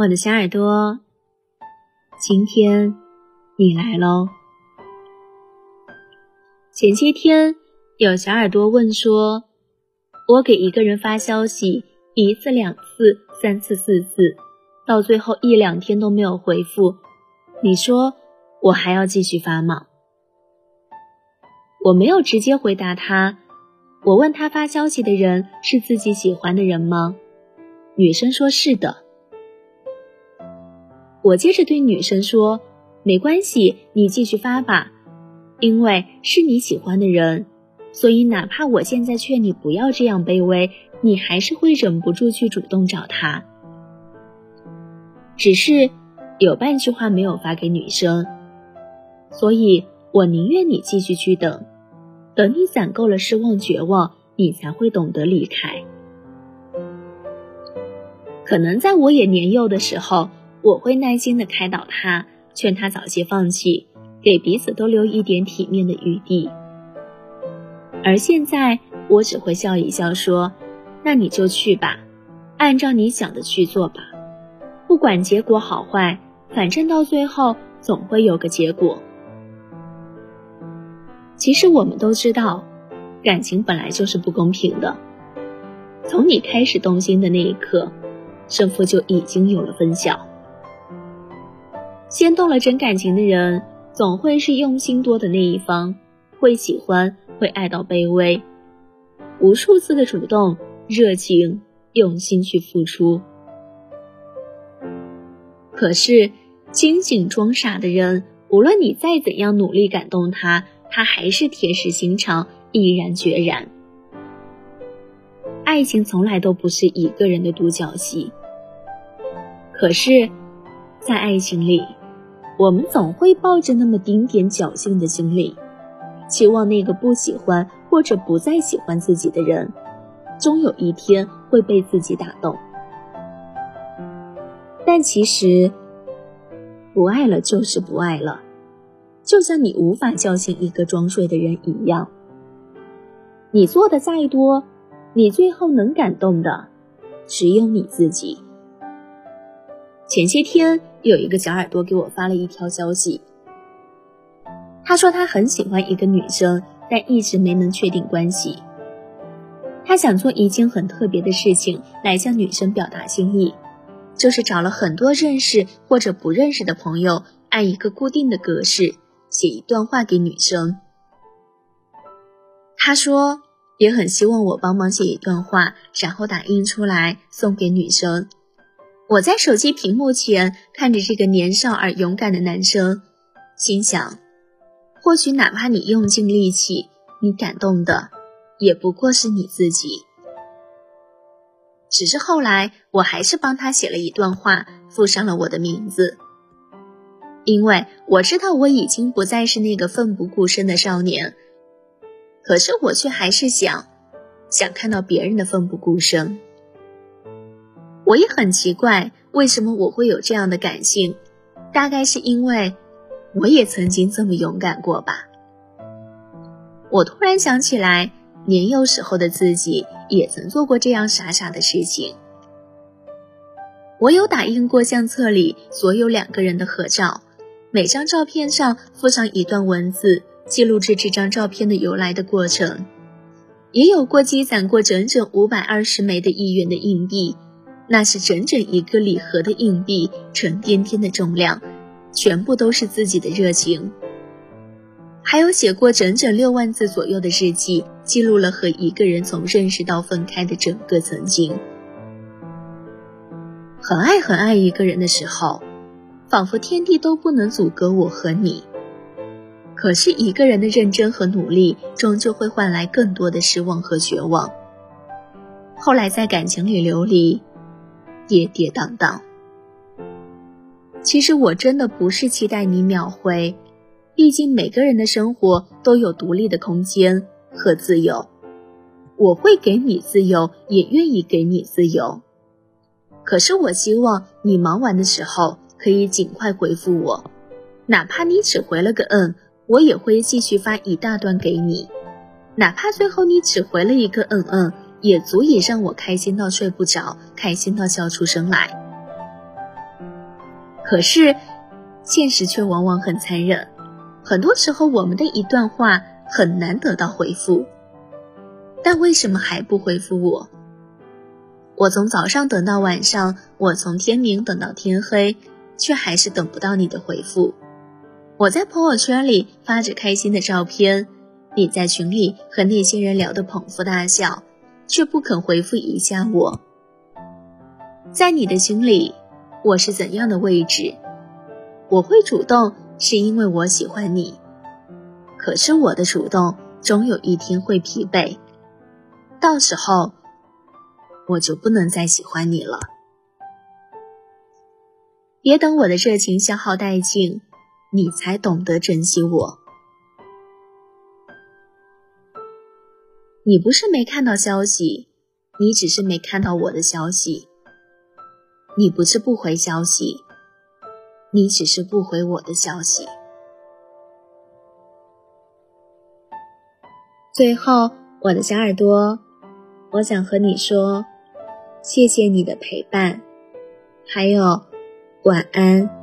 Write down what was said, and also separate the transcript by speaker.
Speaker 1: 我的小耳朵，今天你来喽。前些天有小耳朵问说，我给一个人发消息一次、两次、三次、四次，到最后一两天都没有回复，你说我还要继续发吗？我没有直接回答他，我问他发消息的人是自己喜欢的人吗？女生说是的。我接着对女生说：“没关系，你继续发吧，因为是你喜欢的人，所以哪怕我现在劝你不要这样卑微，你还是会忍不住去主动找他。只是有半句话没有发给女生，所以我宁愿你继续去等，等你攒够了失望、绝望，你才会懂得离开。可能在我也年幼的时候。”我会耐心的开导他，劝他早些放弃，给彼此都留一点体面的余地。而现在，我只会笑一笑说：“那你就去吧，按照你想的去做吧，不管结果好坏，反正到最后总会有个结果。”其实我们都知道，感情本来就是不公平的。从你开始动心的那一刻，胜负就已经有了分晓。先动了真感情的人，总会是用心多的那一方，会喜欢，会爱到卑微，无数次的主动、热情、用心去付出。可是，清醒装傻的人，无论你再怎样努力感动他，他还是铁石心肠，毅然决然。爱情从来都不是一个人的独角戏。可是，在爱情里。我们总会抱着那么丁点侥幸的心理，期望那个不喜欢或者不再喜欢自己的人，终有一天会被自己打动。但其实，不爱了就是不爱了，就像你无法叫醒一个装睡的人一样。你做的再多，你最后能感动的，只有你自己。前些天。有一个小耳朵给我发了一条消息，他说他很喜欢一个女生，但一直没能确定关系。他想做一件很特别的事情来向女生表达心意，就是找了很多认识或者不认识的朋友，按一个固定的格式写一段话给女生。他说也很希望我帮忙写一段话，然后打印出来送给女生。我在手机屏幕前看着这个年少而勇敢的男生，心想：或许哪怕你用尽力气，你感动的也不过是你自己。只是后来，我还是帮他写了一段话，附上了我的名字，因为我知道我已经不再是那个奋不顾身的少年，可是我却还是想，想看到别人的奋不顾身。我也很奇怪，为什么我会有这样的感性？大概是因为我也曾经这么勇敢过吧。我突然想起来，年幼时候的自己也曾做过这样傻傻的事情。我有打印过相册里所有两个人的合照，每张照片上附上一段文字，记录着这张照片的由来的过程。也有过积攒过整整五百二十枚的一元的硬币。那是整整一个礼盒的硬币，沉甸甸的重量，全部都是自己的热情。还有写过整整六万字左右的日记，记录了和一个人从认识到分开的整个曾经。很爱很爱一个人的时候，仿佛天地都不能阻隔我和你。可是一个人的认真和努力，终究会换来更多的失望和绝望。后来在感情里流离。跌跌宕宕。其实我真的不是期待你秒回，毕竟每个人的生活都有独立的空间和自由。我会给你自由，也愿意给你自由。可是我希望你忙完的时候可以尽快回复我，哪怕你只回了个嗯，我也会继续发一大段给你。哪怕最后你只回了一个嗯嗯。也足以让我开心到睡不着，开心到笑出声来。可是，现实却往往很残忍。很多时候，我们的一段话很难得到回复，但为什么还不回复我？我从早上等到晚上，我从天明等到天黑，却还是等不到你的回复。我在朋友圈里发着开心的照片，你在群里和那些人聊得捧腹大笑，却不肯回复一下我。在你的心里，我是怎样的位置？我会主动，是因为我喜欢你。可是我的主动，终有一天会疲惫，到时候，我就不能再喜欢你了。别等我的热情消耗殆尽。你才懂得珍惜我。你不是没看到消息，你只是没看到我的消息。你不是不回消息，你只是不回我的消息。最后，我的小耳朵，我想和你说，谢谢你的陪伴，还有晚安。